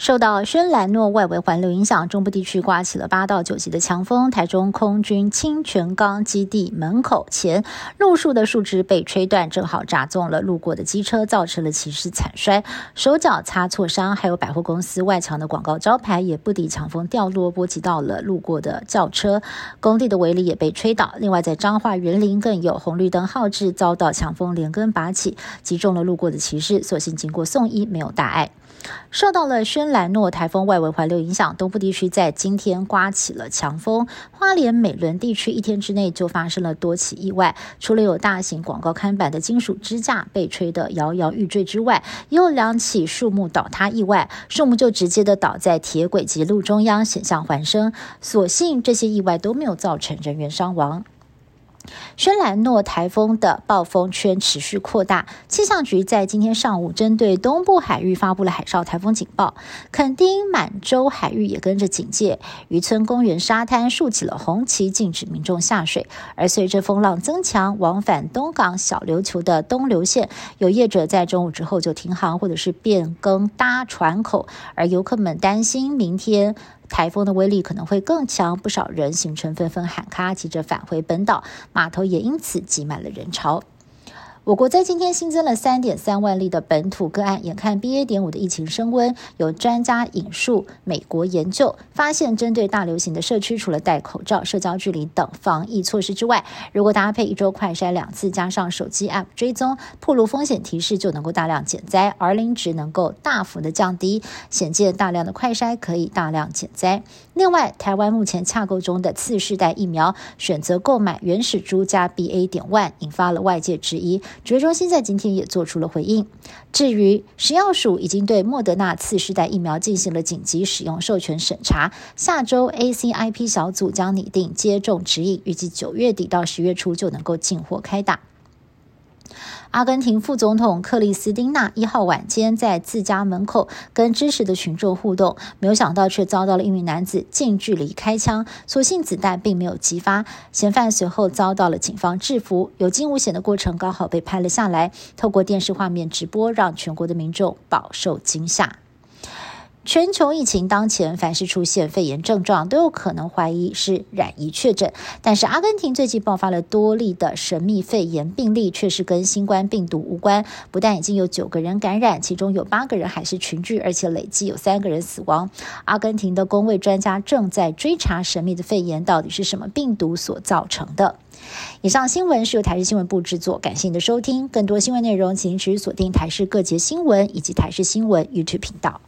受到轩兰诺外围环流影响，中部地区刮起了八到九级的强风。台中空军清泉岗基地门口前路树的树枝被吹断，正好砸中了路过的机车，造成了骑士惨摔，手脚擦挫伤。还有百货公司外墙的广告招牌也不敌强风掉落，波及到了路过的轿车。工地的围篱也被吹倒。另外，在彰化园林更有红绿灯号志遭到强风连根拔起，击中了路过的骑士，所幸经过送医，没有大碍。受到了轩兰诺台风外围环流影响，东部地区在今天刮起了强风。花莲美仑地区一天之内就发生了多起意外，除了有大型广告看板的金属支架被吹得摇摇欲坠之外，也有两起树木倒塌意外，树木就直接的倒在铁轨及路中央，险象环生。所幸这些意外都没有造成人员伤亡。轩兰诺台风的暴风圈持续扩大，气象局在今天上午针对东部海域发布了海上台风警报，垦丁、满洲海域也跟着警戒，渔村公园沙滩竖起了红旗，禁止民众下水。而随着风浪增强，往返东港小琉球的东流线有业者在中午之后就停航，或者是变更搭船口，而游客们担心明天。台风的威力可能会更强，不少人行程纷纷喊卡，急着返回本岛，码头也因此挤满了人潮。我国在今天新增了三点三万例的本土个案，眼看 BA. 点五的疫情升温，有专家引述美国研究，发现针对大流行的社区，除了戴口罩、社交距离等防疫措施之外，如果搭配一周快筛两次，加上手机 App 追踪、暴露风险提示，就能够大量减灾，R 零值能够大幅的降低，显见大量的快筛可以大量减灾。另外，台湾目前洽购中的次世代疫苗，选择购买原始株加 BA. 点万引发了外界质疑。指挥中心在今天也做出了回应。至于食药署已经对莫德纳次世代疫苗进行了紧急使用授权审查，下周 ACIP 小组将拟定接种指引，预计九月底到十月初就能够进货开打。阿根廷副总统克里斯汀娜一号晚间在自家门口跟支持的群众互动，没有想到却遭到了一名男子近距离开枪，所幸子弹并没有击发，嫌犯随后遭到了警方制服，有惊无险的过程刚好被拍了下来，透过电视画面直播，让全国的民众饱受惊吓。全球疫情当前，凡是出现肺炎症状，都有可能怀疑是染疫确诊。但是，阿根廷最近爆发了多例的神秘肺炎病例，却是跟新冠病毒无关。不但已经有九个人感染，其中有八个人还是群聚，而且累计有三个人死亡。阿根廷的公卫专家正在追查神秘的肺炎到底是什么病毒所造成的。以上新闻是由台视新闻部制作，感谢您的收听。更多新闻内容，请持续锁定台视各节新闻以及台视新闻 YouTube 频道。